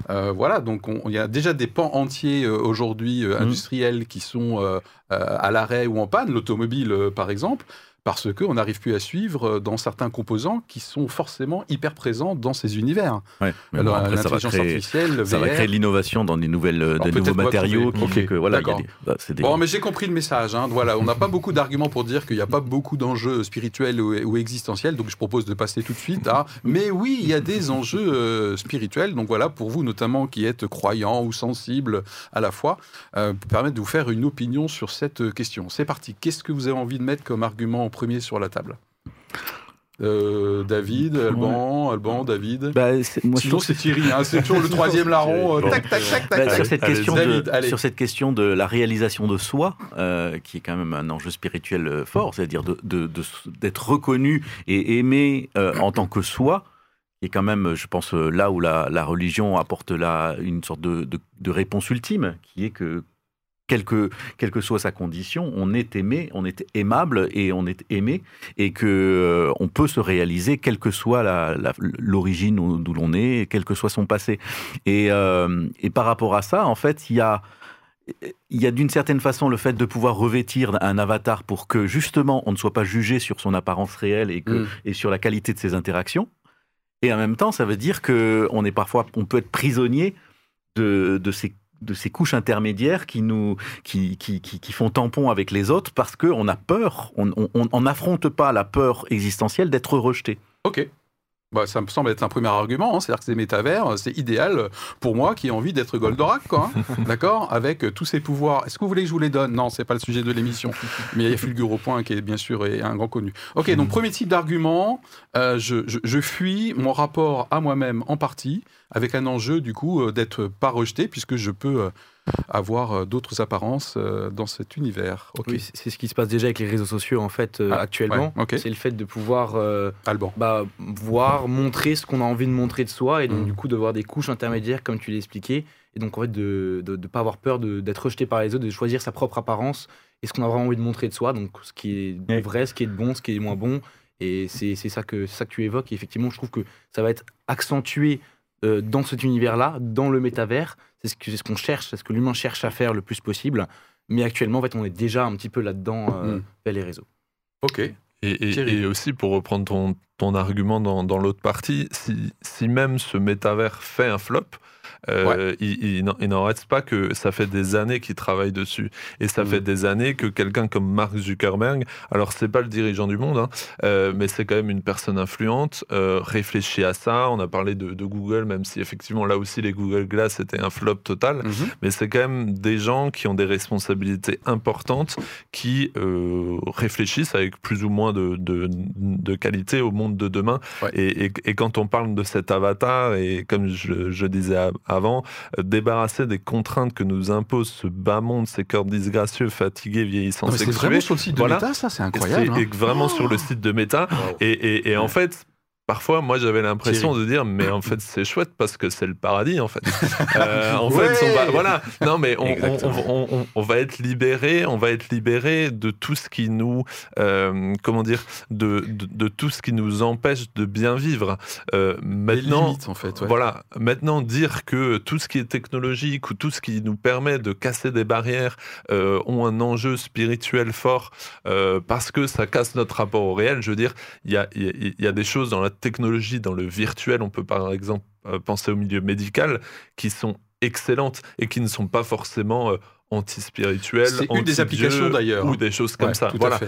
Euh, voilà, donc on- il y a déjà des pans entiers euh, aujourd'hui euh, Mhm. industriels qui sont euh, euh, à l'arrêt ou en panne, l'automobile euh, par exemple, parce qu'on n'arrive plus à suivre euh, dans certains composants qui sont forcément hyper présents dans ces univers. Ouais. Mais bon, Alors, après, ça va l'intelligence créer, artificielle, ça va VR. créer de l'innovation dans des nouvelles, euh, Alors, des nouveaux matériaux qui fait Ok, que voilà, des, bah, des- Bon, mais j'ai compris le message. hein. Voilà, on n'a pas beaucoup d'arguments pour dire qu'il n'y a pas beaucoup d'enjeux spirituels ou, ou existentiels. Donc, je propose de passer tout de suite à. Mais oui, il y a des enjeux euh, spirituels. Donc, voilà, pour vous notamment qui êtes croyants ou sensibles à la fois, euh, permettre de vous faire une opinion sur cette question. C'est parti. Qu'est-ce que vous avez envie de mettre comme argument en premier sur la table Euh, David, Alban, Alban, David. Bah, c'est- moi, Sinon, c'est Thierry. hein. C'est toujours le troisième larron. euh, Bon. tac, tac, tac, Bah, tac, tac. sur, cette Allez, question David, de, allez. sur cette question de la réalisation de soi, euh, qui est quand même un enjeu spirituel euh, fort, c'est-à-dire de- de- de- d'être reconnu et aimé euh, en tant que soi, qui est quand même, je pense, là où la, la religion apporte là une sorte de, de- de réponse ultime, qui est que quelle que, quelle que soit sa condition, on est aimé, on est aimable et on est aimé, et que euh, on peut se réaliser, quelle que soit la- la- l'origine où- d'où l'on est, quel que soit son passé. Et, euh, et par rapport à ça, en fait, il y a, il y a d'une certaine façon le fait de pouvoir revêtir un avatar pour que justement on ne soit pas jugé sur son apparence réelle et, que, Mm. et sur la qualité de ses interactions. Et en même temps, ça veut dire que on est parfois, on peut être prisonnier de, de ces de ces couches intermédiaires qui nous qui, qui, qui, font tampon avec les autres parce qu'on a peur, on on- on n'affronte pas la peur existentielle d'être rejeté. Ok. Bah, ça me semble être un premier argument, hein. c'est-à-dire que ces métavers, c'est idéal pour moi qui ai envie d'être Goldorak, quoi, hein. d'accord? Avec euh, tous ces pouvoirs. Est-ce que vous voulez que je vous les donne? Non, c'est pas le sujet de l'émission, mais il y a Fulgur au point qui est bien sûr est un grand connu. Ok, donc premier type d'argument, euh, je, je- je fuis mon rapport à moi-même en partie, avec un enjeu du coup euh, d'être pas rejeté, puisque je peux euh, avoir euh, d'autres apparences euh, dans cet univers. Oui, c'est- ce qui se passe déjà avec les réseaux sociaux en fait euh, Ah, actuellement. ouais. C'est le fait de pouvoir bah, voir, montrer ce qu'on a envie de montrer de soi et donc Mm. du coup d'avoir des couches intermédiaires comme tu l'as expliqué et donc en fait de ne pas avoir peur de- d'être rejeté par les autres, de choisir sa propre apparence et ce qu'on a vraiment envie de montrer de soi, donc ce qui est vrai, ce qui est de bon, ce qui est moins bon et c'est ça, que- c'est ça que tu évoques et effectivement je trouve que ça va être accentué euh, dans cet univers-là, dans le métavers, c'est ce que- c'est ce qu'on cherche, c'est ce que l'humain cherche à faire le plus possible mais actuellement en fait on est déjà un petit peu là-dedans euh, Mm. via les réseaux. Ok. Et, et aussi, pour reprendre ton, ton argument dans, dans l'autre partie, si, si même ce métavers fait un flop, euh, il, il n'en- il n'en reste pas que ça fait des années qu'il travaille dessus. Et ça Mhm. fait des années que quelqu'un comme Mark Zuckerberg, alors c'est pas le dirigeant du monde, hein, euh, mais c'est quand même une personne influente, euh, réfléchit à ça. On a parlé de, de Google, même si effectivement là aussi les Google Glass étaient un flop total Mhm. mais c'est quand même des gens qui ont des responsabilités importantes, qui réfléchissent avec plus ou moins de, de, de qualité au monde de demain. Ouais. Et, et- et quand on parle de cet avatar, et comme je, je disais avant, euh, débarrasser des contraintes que nous impose ce bas monde, ces corps disgracieux, fatigués, vieillissants, C'est vraiment sur le site de Voilà. Meta, ça, c'est et incroyable. c'est- hein. et vraiment sur le site de Meta. Et, et- et en fait, Parfois, moi, j'avais l'impression de dire, mais en fait, c'est chouette parce que c'est le paradis, en fait. Euh, en fait, on va, voilà. Non, mais on, on, on, on, va être libéré, on va être libéré de tout ce qui nous, euh, comment dire, de, de, de, tout ce qui nous empêche de bien vivre. Euh, maintenant, limites, en fait. Ouais. Voilà. Maintenant, dire que tout ce qui est technologique ou tout ce qui nous permet de casser des barrières ont un enjeu spirituel fort parce que ça casse notre rapport au réel. Je veux dire, il y a, y, y a des choses dans la technologie, dans le virtuel, on peut par exemple euh, penser au milieu médical, qui sont excellentes et qui ne sont pas forcément euh, anti-spirituelles. C'est une des applications d'ailleurs. Ou des choses comme ouais, ça. Voilà.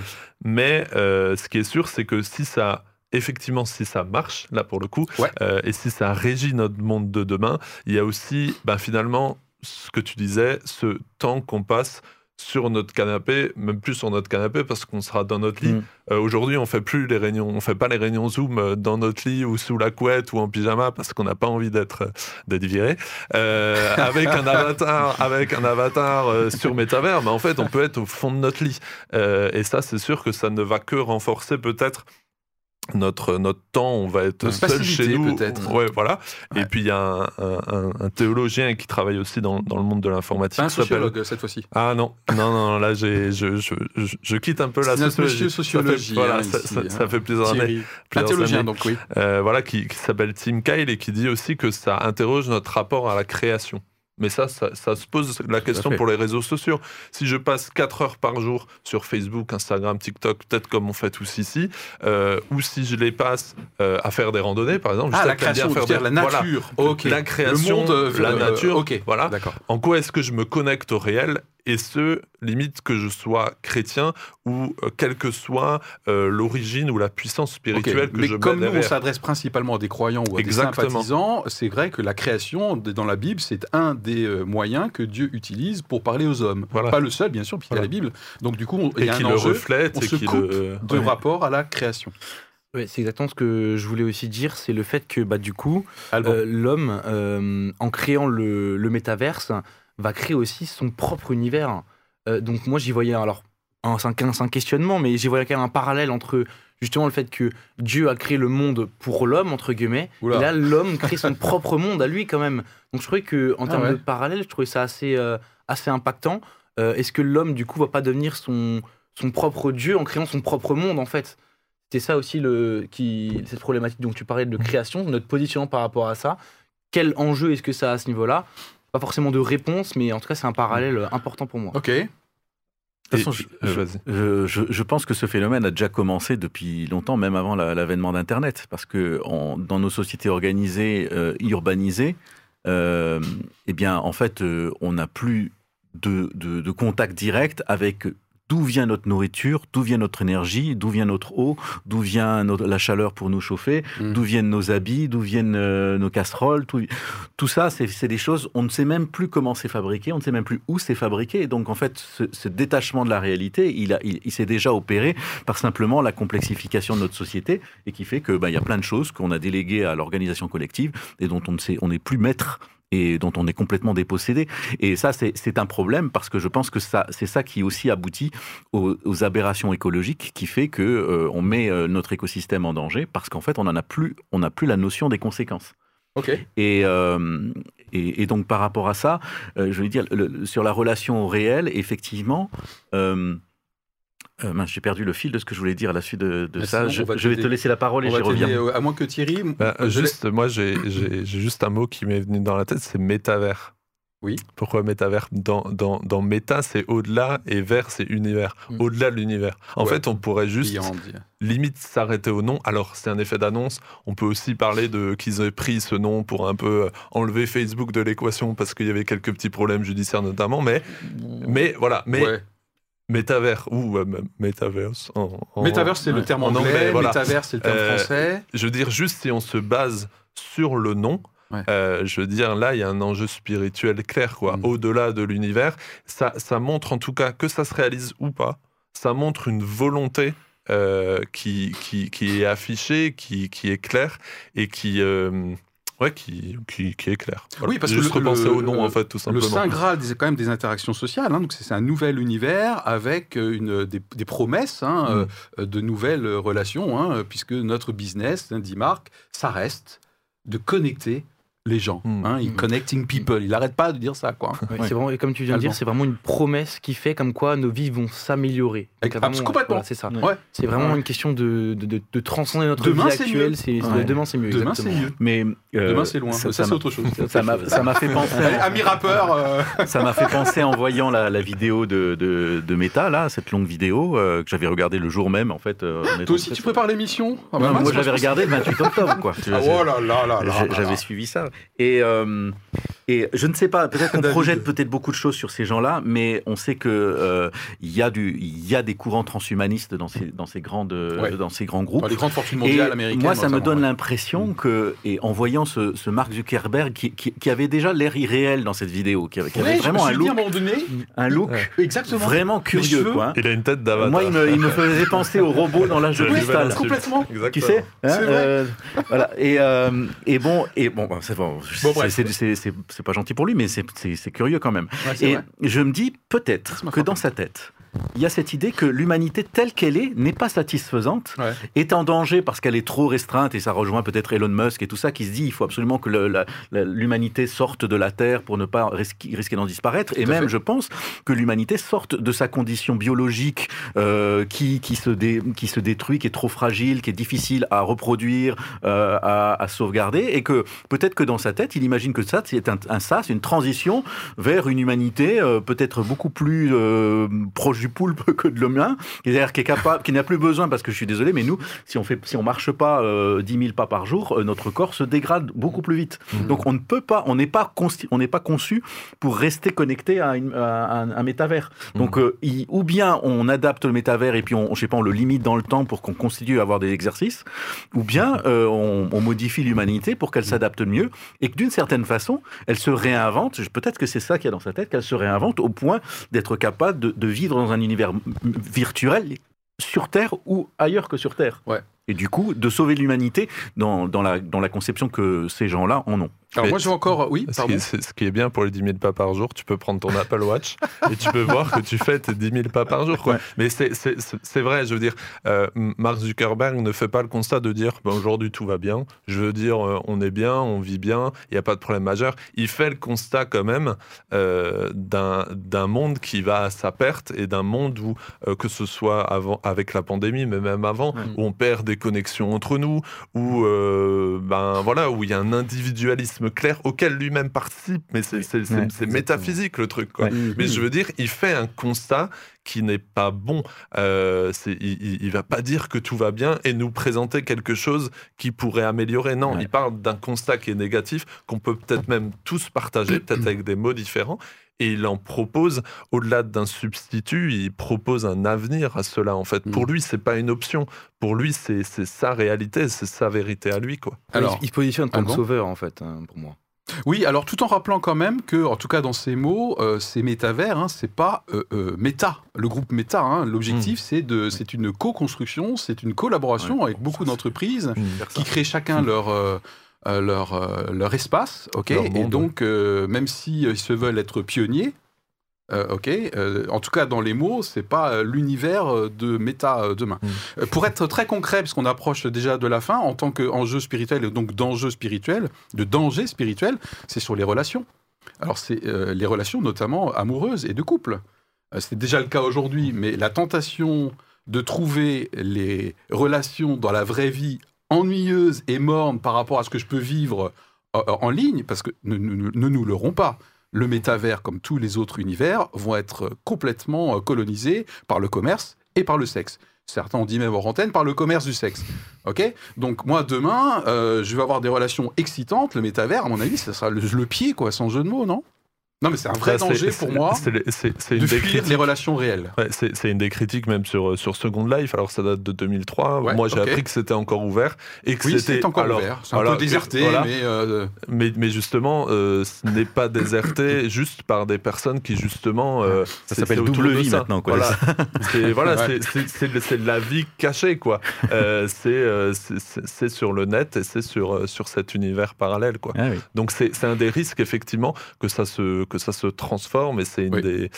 Mais euh, ce qui est sûr, c'est que si ça effectivement, si ça marche, là pour le coup, ouais. euh, et si ça régit notre monde de demain, il y a aussi, bah, finalement, ce que tu disais, ce temps qu'on passe sur notre canapé, même plus sur notre canapé parce qu'on sera dans notre lit. Mmh. Euh, Aujourd'hui, on fait plus les réunions, on fait pas les réunions Zoom dans notre lit ou sous la couette ou en pyjama parce qu'on n'a pas envie d'être d'être viré. Euh, avec un avatar, avec un avatar euh, sur Metaverse, mais en fait, on peut être au fond de notre lit. Euh, et ça, c'est sûr que ça ne va que renforcer peut-être notre, notre temps, on va être seul chez nous. peut-être. Ouais, voilà. Ouais. Et puis il y a un, un, un, théologien qui travaille aussi dans, dans le monde de l'informatique. Un sociologue cette fois-ci. Ah non, non, non, là j'ai, je, je, je, quitte un peu la sociologie. sociologie. Ça fait, voilà, hein, ça, ici, ça, ça, fait plusieurs Thierry. années. Un théologien donc oui. Euh, voilà, qui, qui s'appelle Tim Kyle et qui dit aussi que ça interroge notre rapport à la création. Mais ça, ça, ça, se pose la question pour les réseaux sociaux. Si je passe 4 heures par jour sur Facebook, Instagram, TikTok, peut-être comme on fait tous ici, euh, ou si je les passe euh, à faire des randonnées, par exemple. Ah, la création, faire des... la nature. Voilà. Okay. La création, le monde, la nature. ok, voilà. En quoi est-ce que je me connecte au réel? Et ce, limite que je sois chrétien ou euh, quelle que soit euh, l'origine ou la puissance spirituelle okay. que Mais je comme nous, on s'adresse principalement à des croyants ou à Exactement. des sympathisants, c'est vrai que la création dans la Bible, c'est un des euh, moyens que Dieu utilise pour parler aux hommes. Voilà. Pas le seul, bien sûr, puisqu'il voilà. y a la Bible. Donc du coup, il y a et un le enjeu, reflète on et se qui coupe le... de ouais. rapport à la création. Oui, c'est exactement ce que je voulais aussi dire, c'est le fait que bah, du coup, euh, l'homme, euh, en créant le, le métaverse, va créer aussi son propre univers. Euh, donc moi j'y voyais alors un, un, un questionnement, mais j'y voyais quand même un parallèle entre justement le fait que Dieu a créé le monde pour l'homme entre guillemets, Oula. et là l'homme crée son propre monde à lui quand même. Donc je trouvais que en ah termes ouais. de parallèle, je trouvais ça assez euh, assez impactant. Euh, Est-ce que l'homme du coup va pas devenir son son propre Dieu en créant son propre monde en fait? C'était ça aussi le qui cette problématique dont tu parlais de création, notre positionnement par rapport à ça. Quel enjeu est-ce que ça a à ce niveau-là? Pas forcément de réponse, mais en tout cas, c'est un parallèle important pour moi. Ok. De toute façon, je, je, je, je, pense que ce phénomène a déjà commencé depuis longtemps, même avant l'avènement d'Internet, parce que on, dans nos sociétés organisées, euh, urbanisées, euh, eh bien, en fait, euh, on n'a plus de, de, de, contact direct avec d'où vient notre nourriture, d'où vient notre énergie, d'où vient notre eau, d'où vient notre, la chaleur pour nous chauffer, mmh. d'où viennent nos habits, d'où viennent euh, nos casseroles. Tout, tout ça, c'est des choses, on ne sait même plus comment c'est fabriqué, on ne sait même plus où c'est fabriqué. Et donc, en fait, ce, ce, détachement de la réalité, il, a, il, il s'est déjà opéré par simplement la complexification de notre société et qui fait qu'il bah, y a plein de choses qu'on a déléguées à l'organisation collective et dont on ne sait, on n'est plus maître et dont on est complètement dépossédé. Et ça, c'est un problème parce que je pense que ça, c'est ça qui aussi aboutit aux, aux, aberrations écologiques, qui fait que euh, on met euh, notre écosystème en danger parce qu'en fait, on n'en a plus, on n'a plus la notion des conséquences. Ok. Et, euh, et, et, donc par rapport à ça, euh, je veux dire le, sur la relation au réel, effectivement. Euh, j'ai perdu le fil de ce que je voulais dire à la suite de, de ça. Je, je, vais te laisser la parole et je reviens. Euh, À moins que Thierry. Bah, juste, moi, j'ai juste un mot qui m'est venu dans la tête, c'est métavers. Oui. Pourquoi métavers dans, dans, dans méta, c'est au-delà et vers, c'est univers. Mm. Au-delà de l'univers. En ouais. fait, on pourrait juste Beyond. limite s'arrêter au nom. Alors, c'est un effet d'annonce. On peut aussi parler de qu'ils aient pris ce nom pour un peu enlever Facebook de l'équation parce qu'il y avait quelques petits problèmes judiciaires notamment. Mais, mais voilà. Mais. Ouais. Métavers ou euh, Metaverse. En, c'est ouais. le terme en anglais. anglais voilà. Métaverse, c'est le terme euh, français. Je veux dire, juste si on se base sur le nom, Ouais. Euh, je veux dire, là, il y a un enjeu spirituel clair, quoi. Mmh. Au-delà de l'univers, ça, ça montre en tout cas que ça se réalise ou pas. Ça montre une volonté euh, qui, qui, qui, est affichée, qui, qui, est claire et qui, euh, Ouais, qui, qui, qui est clair. Oui, parce que juste le- le- au nom, le- en fait, tout Le simplement. Saint Graal, c'est quand même des interactions sociales. hein, donc c'est un nouvel univers avec euh, une, des, des promesses hein, Mm. euh, de nouvelles relations, hein, puisque notre business, dit Marc, ça reste de connecter les gens. Mm. Hein, il Mm. connecting people. Il n'arrête pas de dire ça, quoi. Ouais, Ouais. C'est vraiment, et comme tu viens de dire, c'est vraiment une promesse qui fait comme quoi nos vies vont s'améliorer. Complètement. voilà, c'est ça. Ouais. C'est vraiment Ouais. une question de, de, de- de transcender notre Demain, vie c'est actuelle. C'est. Demain, c'est mieux. Demain, c'est mieux. Mais euh, Demain, c'est loin. Ça, Ça, c'est autre chose. ça m'a ça m'a fait penser. Ami rappeur. euh, Ça m'a fait penser en voyant la, la vidéo de, de, de Meta, là, cette longue vidéo euh, que j'avais regardée le jour même, en fait. euh, en Toi aussi, tu prépares l'émission Ah bah moi, je l'avais pense- regardé le 28 octobre, quoi. Ah, oh là là J'avais suivi ça. Et, euh, et je ne sais pas, peut-être qu'on projette peut-être beaucoup de choses sur ces gens-là, mais on sait que euh, il y, a du- il y a des courants transhumanistes dans ces, dans ces, grandes, Ouais. dans ces grands groupes. Dans les grandes fortunes Et mondiales américaines. moi, ça me donne ouais. l'impression que, et en voyant ce, ce Mark Zuckerberg qui, qui- qui avait déjà l'air irréel dans cette vidéo, qui avait, qui Ouais, vraiment me un look, donné. un look Ouais. Exactement. vraiment curieux, quoi. hein. Il a une tête d'avatar. Moi, il me, il me faisait penser au robot dans l'âge de cristal. Complètement. Exactement. Tu sais hein, euh, voilà. Et, euh, et bon, et bon, c'est bon, Bon, c'est- c'est pas gentil pour lui, mais c'est- curieux quand même. Ouais, Et vrai. je me dis peut-être que dans sa tête, il y a cette idée que l'humanité telle qu'elle est n'est pas satisfaisante, Ouais. est en danger parce qu'elle est trop restreinte, et ça rejoint peut-être Elon Musk et tout ça, qui se dit il faut absolument que l'humanité sorte de la Terre pour ne pas risquer, risquer d'en disparaître. et même, fait. je pense, que l'humanité sorte de sa condition biologique euh, qui, qui, se dé- qui se détruit, qui est trop fragile, qui est difficile à reproduire, euh, à, à sauvegarder, et que peut-être que dans sa tête, il imagine que ça, c'est un, un ça, c'est une transition vers une humanité euh, peut-être beaucoup plus proche du poulpe que de l'humain, c'est-à-dire qui est capable, qui n'a plus besoin, parce que je suis désolé, mais nous, si on fait, si on marche pas euh, 10 000 pas par jour, euh, notre corps se dégrade beaucoup plus vite. Mhm. Donc on ne peut pas, on n'est pas, on n'est pas conçu pour rester connecté à, une- à un, un métavers. Donc euh, il- ou bien on adapte le métavers et puis on, je sais pas, on le limite dans le temps pour qu'on continue à avoir des exercices, ou bien euh, on, on modifie l'humanité pour qu'elle s'adapte mieux et que d'une certaine façon, elle se réinvente. Peut-être que c'est ça qu'il y a dans sa tête, qu'elle se réinvente au point d'être capable de, de vivre dans un univers virtuel sur Terre ou ailleurs que sur Terre. Et du coup, de sauver l'humanité dans, dans, la, dans la conception que ces gens-là en ont. Alors moi, j'ai encore. Oui, Ce qui, ce qui est bien pour les 10 000 pas par jour, tu peux prendre ton Apple Watch et tu peux voir que tu fais tes 10 000 pas par jour. Quoi. Ouais. Mais c'est- c'est c'est- c'est vrai, je veux dire, euh, Mark Zuckerberg ne fait pas le constat de dire ben, aujourd'hui tout va bien. Je veux dire, euh, on est bien, on vit bien, il n'y a pas de problème majeur. Il fait le constat quand même euh, d'un d'un monde qui va à sa perte et d'un monde où, euh, que ce soit avant, avec la pandémie, mais même avant, Ouais. où on perd des connexions entre nous, où euh, ben voilà, où il y a un individualisme clair auquel lui-même participe, mais c'est Ouais, métaphysique le truc. Quoi. Ouais. Mais je veux dire, il fait un constat qui n'est pas bon. Euh, il, il- il va pas dire que tout va bien et nous présenter quelque chose qui pourrait améliorer. Non, Ouais. il parle d'un constat qui est négatif, qu'on peut peut-être même tous partager, peut-être avec des mots différents. Et il en propose, au-delà d'un substitut, il propose un avenir à cela. En fait, pour Mm. lui, c'est pas une option. Pour lui, c'est c'est sa réalité, c'est sa vérité à lui, quoi. Alors, il se positionne comme Alban sauveur, en fait, hein, pour moi. Oui, alors tout en rappelant quand même que, en tout cas dans ces mots, euh, ces métavers, hein, c'est pas euh, euh, Meta, le groupe Meta. hein. L'objectif, c'est de, c'est une co-construction, c'est une collaboration avec beaucoup d'entreprises qui créent chacun leur euh, leur euh, leur espace, ok? Leur Et donc, euh, même si euh, ils se veulent être pionniers. ok, en tout cas dans les mots, c'est pas l'univers de méta demain. Mm. Pour être très concret, parce qu'on approche déjà de la fin, en tant qu'enjeu spirituel et donc d'enjeu spirituel, de danger spirituel, c'est sur les relations. Alors c'est les relations notamment amoureuses et de couple. C'est déjà le cas aujourd'hui, mais la tentation de trouver les relations dans la vraie vie ennuyeuses et mornes par rapport à ce que je peux vivre euh, en ligne, parce que ne, nous leurrons pas. Le métavers, comme tous les autres univers, vont être complètement euh, colonisés par le commerce et par le sexe. Certains ont dit même hors antenne par le commerce du sexe. Ok? Donc moi demain, euh, je vais avoir des relations excitantes. Le métavers, à mon avis, ça sera le, le pied, quoi, sans jeu de mots, non? Non, mais c'est un vrai danger pour moi c'est une de des fuir critiques. les relations réelles. Ouais, c'est une des critiques même sur, sur Second Life, alors ça date de 2003. Ouais, Moi j'ai appris que c'était encore ouvert. Et que Oui, c'était encore alors, ouvert. C'est un voilà, peu déserté, voilà. mais euh, Mais, mais justement, euh, ce n'est pas déserté juste par des personnes qui justement. euh, Ça s'appelle double vie ça. maintenant, quoi. Voilà, c'est voilà, Ouais. la vie cachée, quoi. Euh, c'est euh, sur le net et c'est sur, sur cet univers parallèle, quoi. Ah oui. Donc c'est c'est un des risques, effectivement, que ça se, que ça se transforme et c'est une Oui. des.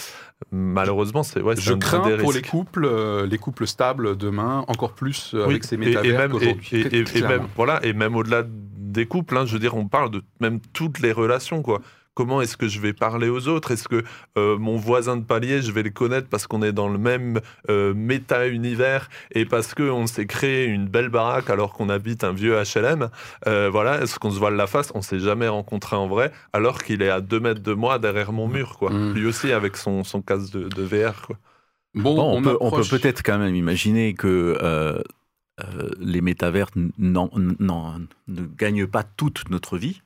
Malheureusement, c'est ouais, je crains des pour les couples, euh, les couples stables demain, encore plus euh, Oui, avec ces et- et métavers même- et- et- et- et même voilà et même au-delà des couples hein, je veux dire on parle de même toutes les relations quoi comment est-ce que je vais parler aux autres? Est-ce que euh, mon voisin de palier, je vais le connaître parce qu'on est dans le même euh, méta-univers et parce qu'on s'est créé une belle baraque alors qu'on habite un vieux HLM Euh, Voilà, est-ce qu'on se voit la face? On s'est jamais rencontré en vrai alors qu'il est à deux mètres de moi derrière mon mur, quoi. Mm. Lui aussi avec son, son casque de, de VR, quoi. Bon, Bon, on, peut, on peut approche- peut-être quand même imaginer que euh, euh, les métavers n'en- n'en- ne gagnent pas toute notre vie.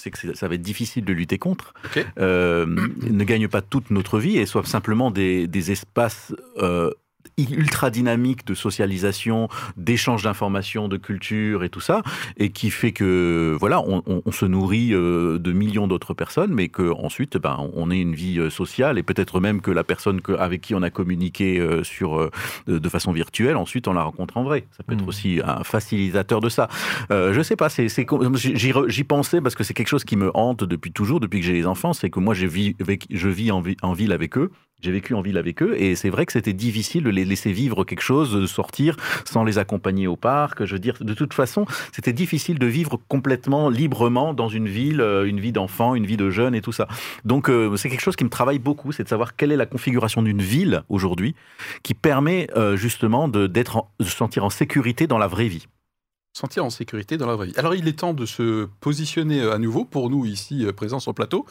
C'est que ça va être difficile de lutter contre. Euh, ne gagnent pas toute notre vie et soient simplement des, des espaces euh, ultra dynamiques de socialisation, d'échange d'informations, de culture et tout ça, et qui fait que voilà, on, on- on se nourrit euh, de millions d'autres personnes, mais que ensuite, ben, on ait une vie euh, sociale et peut-être même que la personne avec qui on a communiqué euh, sur de, façon virtuelle, ensuite on la rencontre en vrai. Ça peut être Mhm. aussi un facilitateur de ça. Euh, je sais pas, c'est j'y pensais parce que c'est quelque chose qui me hante depuis toujours, depuis que j'ai les enfants, c'est que moi je vis avec, je vis en, vi- en ville avec eux. J'ai vécu en ville avec eux et c'est vrai que c'était difficile de les laisser vivre quelque chose, de sortir sans les accompagner au parc. Je veux dire, de toute façon, c'était difficile de vivre complètement librement dans une ville, euh, une vie d'enfant, une vie de jeune et tout ça. Donc euh, c'est quelque chose qui me travaille beaucoup, c'est de savoir quelle est la configuration d'une ville aujourd'hui qui permet euh, justement de, d'être de se sentir en sécurité dans la vraie vie. Sentir en sécurité dans la vraie vie. Alors il est temps de se positionner euh, à nouveau pour nous ici euh, présents sur le plateau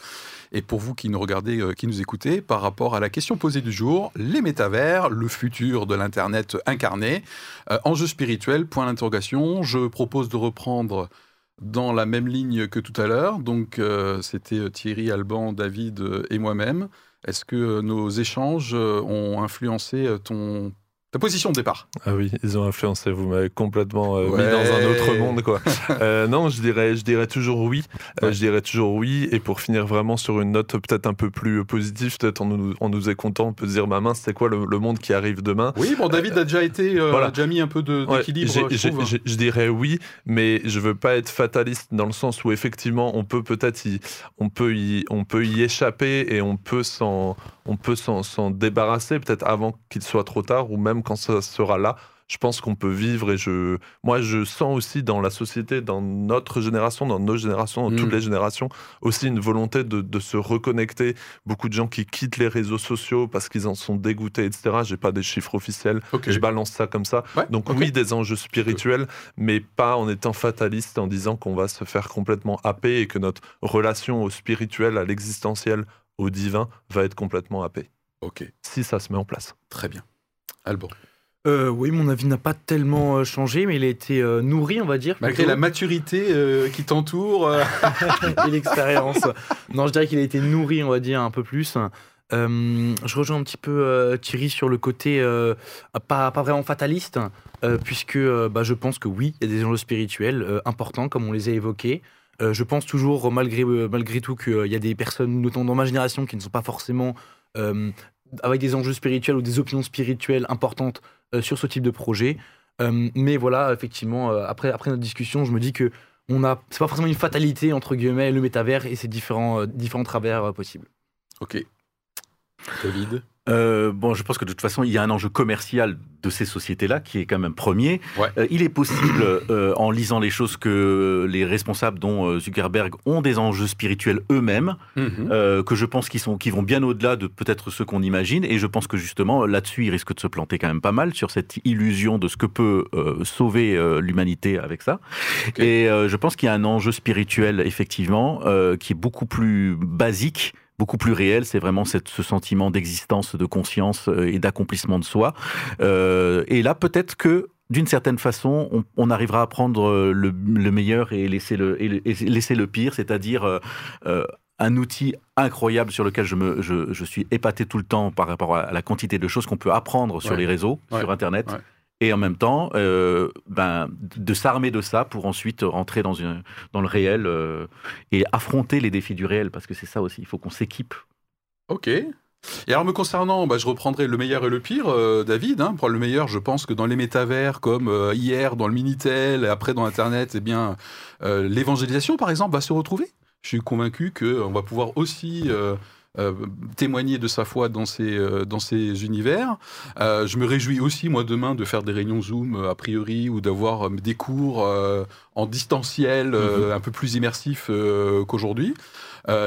et pour vous qui nous regardez, euh, qui nous écoutez par rapport à la question posée du jour, les métavers, le futur de l'internet incarné, euh, enjeu spirituel, point d'interrogation. Je propose de reprendre dans la même ligne que tout à l'heure. Donc c'était Thierry, Alban, David et moi-même. Est-ce que nos échanges ont influencé ton ta position de départ Ah oui, ils ont influencé. Vous m'avez complètement euh, mis dans un autre monde, quoi. Euh, non, je dirais, je dirais toujours oui. Euh, je dirais toujours oui. Et pour finir vraiment sur une note peut-être un peu plus positive, peut-être on nous, on nous est content, on peut se dire, ma main, c'est quoi le, le monde qui arrive demain? Oui, bon, David a déjà été, voilà. a déjà mis un peu Ouais, d'équilibre, je dirais oui, mais je veux pas être fataliste dans le sens où effectivement on peut peut-être y, on peut y, on peut y échapper et on peut s'en, on peut s'en débarrasser peut-être avant qu'il soit trop tard ou même quand ça sera là. Je pense qu'on peut vivre et je, moi je sens aussi dans la société, dans notre génération, dans nos générations, dans toutes Mm. les générations, aussi une volonté de, de se reconnecter. Beaucoup de gens qui quittent les réseaux sociaux parce qu'ils en sont dégoûtés, etc. J'ai pas des chiffres officiels. Je balance ça comme ça. Ouais, Donc ok. oui, des enjeux spirituels, mais pas en étant fataliste, en disant qu'on va se faire complètement happer et que notre relation au spirituel, à l'existentiel, au divin, va être complètement happée. Ok, Si ça se met en place. très bien. Alban. Euh, oui, mon avis n'a pas tellement euh, changé, mais il a été euh, nourri, on va dire. Malgré plutôt. la maturité euh, qui t'entoure, et l'expérience. non, je dirais qu'il a été nourri, on va dire, un peu plus. Je rejoins un petit peu Thierry sur le côté pas, pas vraiment fataliste, puisque bah, je pense que oui, il y a des enjeux spirituels importants, comme on les a évoqués. Je pense toujours, malgré, malgré tout, qu'il y a des personnes, notamment dans ma génération, qui ne sont pas forcément euh, avec des enjeux spirituels ou des opinions spirituelles importantes euh, sur ce type de projet. Euh, mais voilà, effectivement, euh, après, après notre discussion, je me dis que on a, c'est pas forcément une fatalité entre guillemets le métavers et ses différents, différents travers possibles. ok. David? Euh, bon, je pense que de toute façon, il y a un enjeu commercial de ces sociétés-là qui est quand même premier. Ouais. Euh, il est possible, euh, en lisant les choses, que les responsables, dont Zuckerberg, ont des enjeux spirituels eux-mêmes, Mhm. que je pense qu'ils qui vont bien au-delà de peut-être ceux qu'on imagine. Et je pense que justement, là-dessus, il risque de se planter quand même pas mal sur cette illusion de ce que peut sauver l'humanité avec ça. Et je pense qu'il y a un enjeu spirituel, effectivement, qui est beaucoup plus basique beaucoup plus réel, c'est vraiment cette, ce sentiment d'existence, de conscience euh, et d'accomplissement de soi. Euh, et là, peut-être que d'une certaine façon, on, on arrivera à prendre euh, le, le meilleur et laisser le, et le- et laisser le pire, c'est-à-dire euh, un outil incroyable sur lequel je, me, je, je, suis épaté tout le temps par rapport à la quantité de choses qu'on peut apprendre sur Ouais. les réseaux, Ouais. sur Internet. Ouais. Et en même temps, euh, ben, de s'armer de ça pour ensuite rentrer dans, une, dans le réel euh, et affronter les défis du réel, parce que c'est ça aussi, il faut qu'on s'équipe. Ok. Et alors me concernant, bah, je reprendrai le meilleur et le pire, euh, David. Hein. Pour le meilleur, je pense que dans les métavers, comme hier dans le Minitel, et après dans Internet, eh bien, l'évangélisation, par exemple, va se retrouver. Je suis convaincu qu'on va pouvoir aussi euh, témoigner de sa foi dans ces, euh, dans ces univers. Euh, je me réjouis aussi, moi, demain, de faire des réunions Zoom, a priori, ou d'avoir des cours en distanciel, euh, un peu plus immersifs euh, qu'aujourd'hui.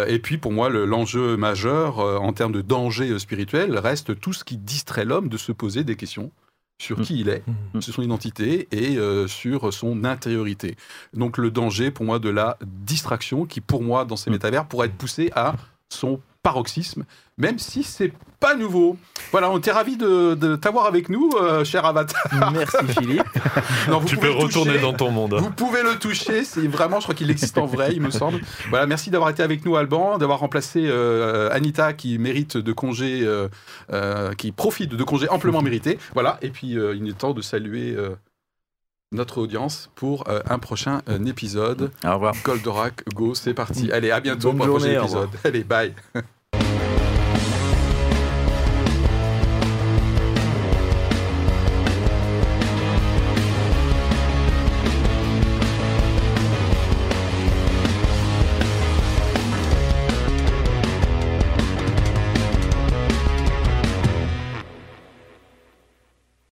Et puis pour moi, le- l'enjeu majeur en termes de danger spirituel reste tout ce qui distrait l'homme de se poser des questions sur Mm. qui il est, Mm. sur son identité et euh, sur son intériorité. Donc le danger pour moi de la distraction qui pour moi dans ces métavers pourrait être poussé à son paroxysme, même si c'est pas nouveau. Voilà, on était ravis de, de t'avoir avec nous, euh, cher Avatar. Merci Philippe. Non, vous Tu pouvez peux le retourner toucher. dans ton monde. Vous pouvez le toucher, c'est vraiment, je crois qu'il existe en vrai, il me semble. Voilà, merci d'avoir été avec nous, Alban, d'avoir remplacé euh, Anita qui mérite de congés, euh, euh, qui profite de congés amplement mérités. Voilà, et puis euh, il est temps de saluer euh, notre audience pour euh, un prochain euh, épisode. Au revoir. Goldorak, go, c'est parti. Allez, à bientôt Bonne pour un prochain journée, au revoir. épisode. Allez, bye.